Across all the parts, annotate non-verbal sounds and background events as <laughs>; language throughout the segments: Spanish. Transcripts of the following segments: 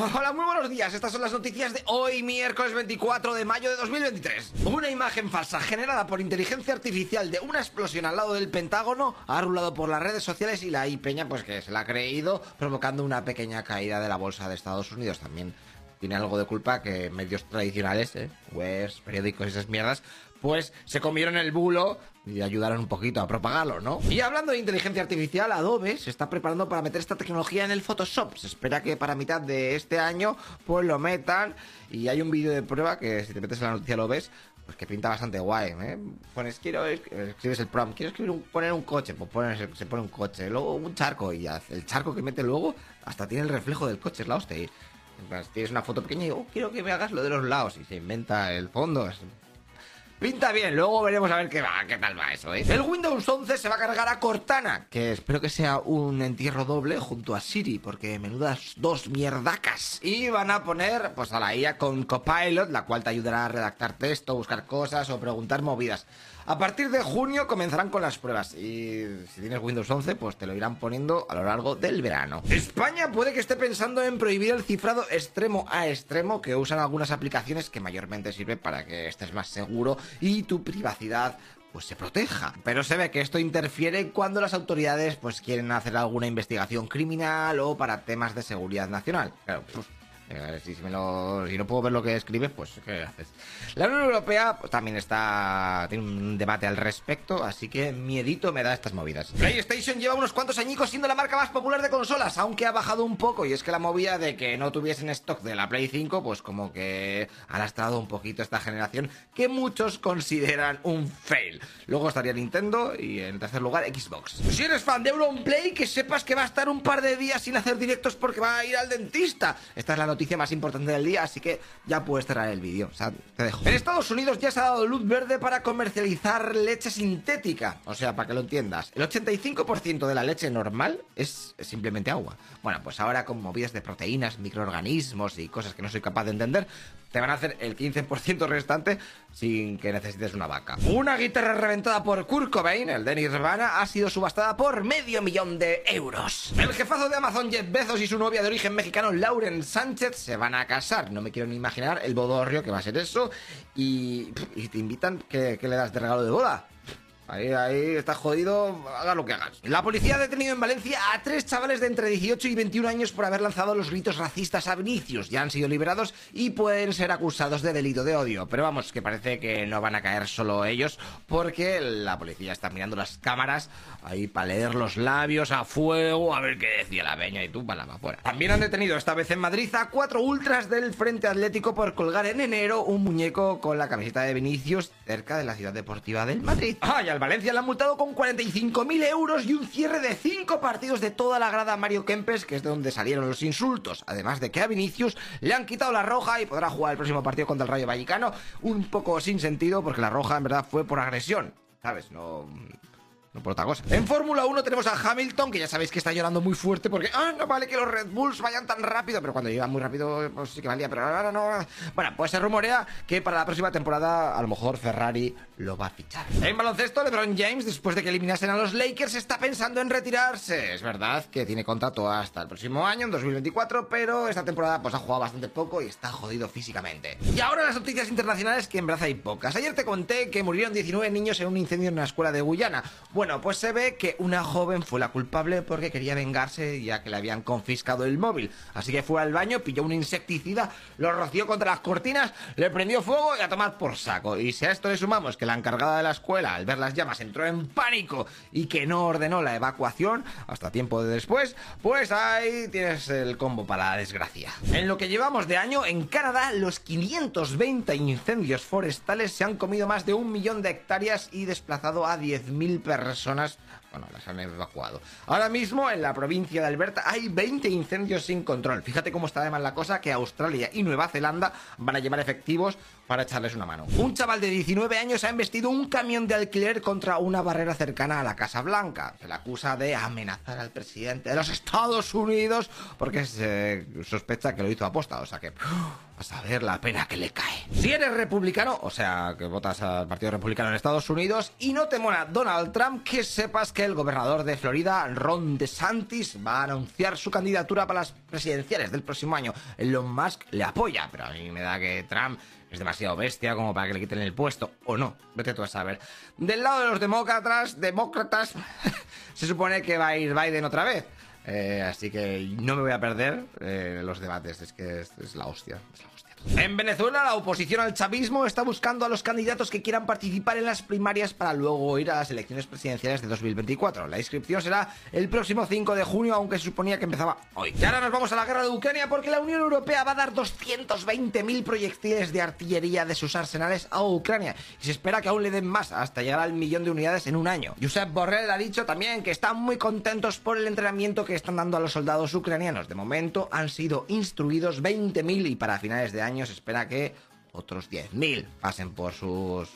Hola, muy buenos días. Estas son las noticias de hoy, miércoles 24 de mayo de 2023. Una imagen falsa generada por inteligencia artificial de una explosión al lado del Pentágono ha rulado por las redes sociales y la iPeña, pues que se la ha creído, provocando una pequeña caída de la bolsa de Estados Unidos. También tiene algo de culpa que medios tradicionales, ¿eh? webs, periódicos y esas mierdas, pues se comieron el bulo y ayudaron un poquito a propagarlo, ¿no? Y hablando de inteligencia artificial, Adobe se está preparando para meter esta tecnología en el Photoshop. Se espera que para mitad de este año pues lo metan y hay un vídeo de prueba que si te metes en la noticia lo ves, pues que pinta bastante guay, ¿eh? Pones, quiero, escribes el prompt, quiero escribir un, poner un coche, pues pones, se pone un coche, luego un charco y el charco que mete luego hasta tiene el reflejo del coche, es la hostia. Tienes una foto pequeña y oh, quiero que me hagas lo de los lados y se inventa el fondo. Pinta bien, luego veremos a ver qué, va, qué tal va eso, ¿eh? El Windows 11 se va a cargar a Cortana, que espero que sea un entierro doble junto a Siri, porque menudas dos mierdacas. Y van a poner, pues a la IA con Copilot, la cual te ayudará a redactar texto, buscar cosas o preguntar movidas. A partir de junio comenzarán con las pruebas y si tienes Windows 11 pues te lo irán poniendo a lo largo del verano. España puede que esté pensando en prohibir el cifrado extremo a extremo que usan algunas aplicaciones que mayormente sirven para que estés más seguro y tu privacidad pues se proteja. Pero se ve que esto interfiere cuando las autoridades pues quieren hacer alguna investigación criminal o para temas de seguridad nacional. Claro, pues eh, si, no puedo ver lo que escribe, pues ¿qué haces? La Unión Europea pues, también está tiene un debate al respecto, así que miedito me da estas movidas. PlayStation lleva unos cuantos añicos siendo la marca más popular de consolas, aunque ha bajado un poco, y es que la movida de que no tuviesen stock de la Play 5, pues como que ha lastrado un poquito esta generación, que muchos consideran un fail. Luego estaría Nintendo y en tercer lugar Xbox. Si eres fan de Play, que sepas que va a estar un par de días sin hacer directos porque va a ir al dentista. Esta es la noticia noticia más importante del día, así que ya puedes cerrar el vídeo. O sea, te dejo. En Estados Unidos ya se ha dado luz verde para comercializar leche sintética. O sea, para que lo entiendas, el 85% de la leche normal es simplemente agua. Bueno, pues ahora con movidas de proteínas, microorganismos y cosas que no soy capaz de entender, te van a hacer el 15% restante sin que necesites una vaca. Una guitarra reventada por Kurt Cobain, el de Nirvana, ha sido subastada por medio millón de euros. El jefazo de Amazon, Jeff Bezos, y su novia de origen mexicano, Lauren Sánchez, se van a casar. No me quiero ni imaginar el bodorrio que va a ser eso. Y, te invitan, que, que le das de regalo de boda? Ahí, ahí, estás jodido, haga lo que hagas. La policía ha detenido en Valencia a tres chavales de entre 18 y 21 años por haber lanzado los gritos racistas a Vinicius. Ya han sido liberados y pueden ser acusados de delito de odio. Pero vamos, que parece que no van a caer solo ellos porque la policía está mirando las cámaras ahí para leer los labios a fuego, a ver qué decía la peña y tú para afuera. También han detenido esta vez en Madrid a cuatro ultras del Frente Atlético por colgar en enero un muñeco con la camiseta de Vinicius cerca de la ciudad deportiva del Madrid. ¡Ay, al Valencia le han multado con 45.000 euros y un cierre de 5 partidos de toda la grada Mario Kempes, que es de donde salieron los insultos. Además de que a Vinicius le han quitado la roja y podrá jugar el próximo partido contra el Rayo Vallecano. Un poco sin sentido, porque la roja en verdad fue por agresión. ¿Sabes? No no por otra cosa. En Fórmula 1 tenemos a Hamilton, que ya sabéis que está llorando muy fuerte porque, ah, no vale que los Red Bulls vayan tan rápido, pero cuando iban muy rápido, pues sí que valía, pero ahora no. Bueno, pues se rumorea que para la próxima temporada, a lo mejor Ferrari lo va a fichar. En baloncesto, LeBron James, después de que eliminasen a los Lakers, está pensando en retirarse. Es verdad que tiene contrato hasta el próximo año, en 2024, pero esta temporada pues ha jugado bastante poco y está jodido físicamente. Y ahora las noticias internacionales que en verdad hay pocas. Ayer te conté que murieron 19 niños en un incendio en una escuela de Guyana. Pues se ve que una joven fue la culpable porque quería vengarse ya que le habían confiscado el móvil. Así que fue al baño, pilló un insecticida, lo roció contra las cortinas, le prendió fuego y a tomar por saco. Y si a esto le sumamos que la encargada de la escuela, al ver las llamas, entró en pánico y que no ordenó la evacuación hasta tiempo de después, pues ahí tienes el combo para la desgracia. En lo que llevamos de año, en Canadá, los 520 incendios forestales se han comido más de un millón de hectáreas y desplazado a 10.000 personas personas bueno, las han evacuado. Ahora mismo en la provincia de Alberta hay 20 incendios sin control. Fíjate cómo está además la cosa que Australia y Nueva Zelanda van a llevar efectivos para echarles una mano. Un chaval de 19 años ha embestido un camión de alquiler contra una barrera cercana a la Casa Blanca. Se le acusa de amenazar al presidente de los Estados Unidos porque se sospecha que lo hizo aposta. O sea que a saber la pena que le cae. Si eres republicano, o sea, que votas al Partido Republicano en Estados Unidos y no te mola Donald Trump, que sepas que el gobernador de Florida, Ron DeSantis, va a anunciar su candidatura para las presidenciales del próximo año. Elon Musk le apoya, pero a mí me da que Trump es demasiado bestia como para que le quiten el puesto, o no, vete tú a saber. Del lado de los demócratas, demócratas, <laughs> se supone que va a ir Biden otra vez. Eh, así que no me voy a perder eh, los debates, es que es la hostia. Es la hostia. En Venezuela, la oposición al chavismo está buscando a los candidatos que quieran participar en las primarias para luego ir a las elecciones presidenciales de 2024. La inscripción será el próximo 5 de junio, aunque se suponía que empezaba hoy. Y ahora nos vamos a la guerra de Ucrania porque la Unión Europea va a dar 220.000 proyectiles de artillería de sus arsenales a Ucrania y se espera que aún le den más hasta llegar al millón de unidades en un año. Josep Borrell ha dicho también que están muy contentos por el entrenamiento que están dando a los soldados ucranianos. De momento han sido instruidos 20.000 y para finales de año se espera que otros 10.000 pasen por sus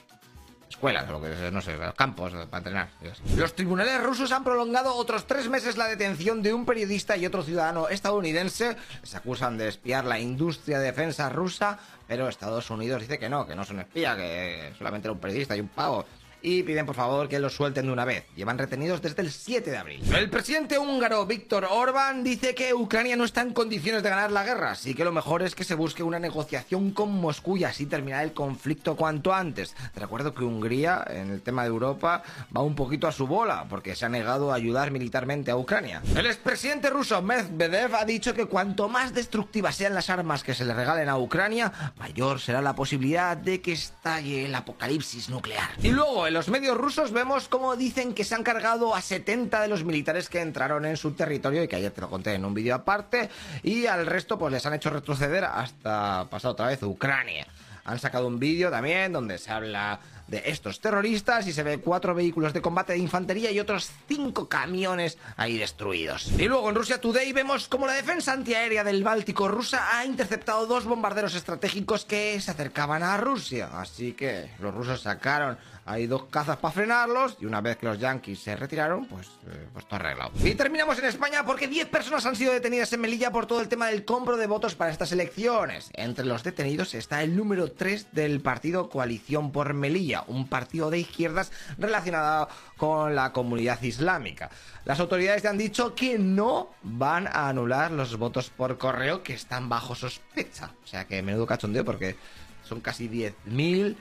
escuelas, lo que no sé, los campos para entrenar. Los tribunales rusos han prolongado otros tres meses la detención de un periodista y otro ciudadano estadounidense. Se acusan de espiar la industria de defensa rusa, pero Estados Unidos dice que no, que no son espía, que solamente era un periodista y un pavo y piden por favor que los suelten de una vez. Llevan retenidos desde el 7 de abril. El presidente húngaro Víctor Orbán dice que Ucrania no está en condiciones de ganar la guerra, así que lo mejor es que se busque una negociación con Moscú y así terminar el conflicto cuanto antes. Te recuerdo que Hungría, en el tema de Europa, va un poquito a su bola, porque se ha negado a ayudar militarmente a Ucrania. El expresidente ruso Medvedev ha dicho que cuanto más destructivas sean las armas que se le regalen a Ucrania, mayor será la posibilidad de que estalle el apocalipsis nuclear. Y luego, el los medios rusos vemos cómo dicen que se han cargado a 70 de los militares que entraron en su territorio y que ayer te lo conté en un vídeo aparte y al resto pues les han hecho retroceder hasta pasar otra vez Ucrania. Han sacado un vídeo también donde se habla de estos terroristas y se ve cuatro vehículos de combate de infantería y otros cinco camiones ahí destruidos. Y luego en Rusia Today vemos como la defensa antiaérea del Báltico rusa ha interceptado dos bombarderos estratégicos que se acercaban a Rusia. Así que los rusos sacaron hay dos cazas para frenarlos y una vez que los yankees se retiraron, pues, eh, pues todo arreglado. Y terminamos en España porque 10 personas han sido detenidas en Melilla por todo el tema del compro de votos para estas elecciones. Entre los detenidos está el número 3 del partido Coalición por Melilla, un partido de izquierdas relacionado con la comunidad islámica. Las autoridades han dicho que no van a anular los votos por correo que están bajo sospecha. O sea que menudo cachondeo porque son casi 10.000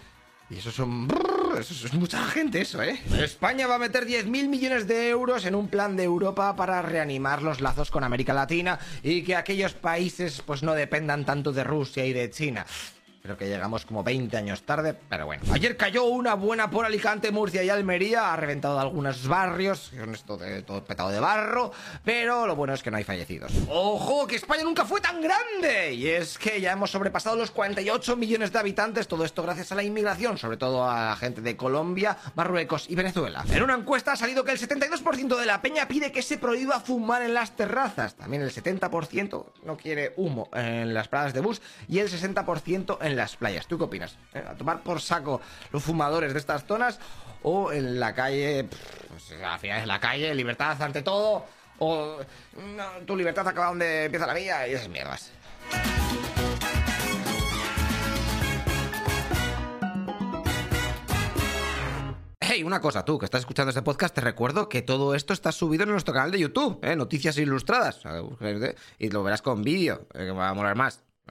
y eso son... Eso es mucha gente eso, ¿eh? España va a meter 10.000 millones de euros en un plan de Europa para reanimar los lazos con América Latina y que aquellos países pues no dependan tanto de Rusia y de China. Creo que llegamos como 20 años tarde, pero bueno. Ayer cayó una buena por Alicante, Murcia y Almería. Ha reventado algunos barrios, con esto de todo petado de barro. Pero lo bueno es que no hay fallecidos. ¡Ojo! Que España nunca fue tan grande. Y es que ya hemos sobrepasado los 48 millones de habitantes. Todo esto gracias a la inmigración, sobre todo a la gente de Colombia, Marruecos y Venezuela. En una encuesta ha salido que el 72% de la peña pide que se prohíba fumar en las terrazas. También el 70% no quiere humo en las paradas de bus. Y el 60% en las playas. ¿Tú qué opinas? ¿Eh? ¿A tomar por saco los fumadores de estas zonas o en la calle, al final es la calle, libertad ante todo, o tu libertad acaba donde empieza la mía y esas mierdas? Hey, una cosa, tú que estás escuchando este podcast, te recuerdo que todo esto está subido en nuestro canal de YouTube, ¿eh? Noticias Ilustradas. Y lo verás con vídeo, eh, que va a molar más.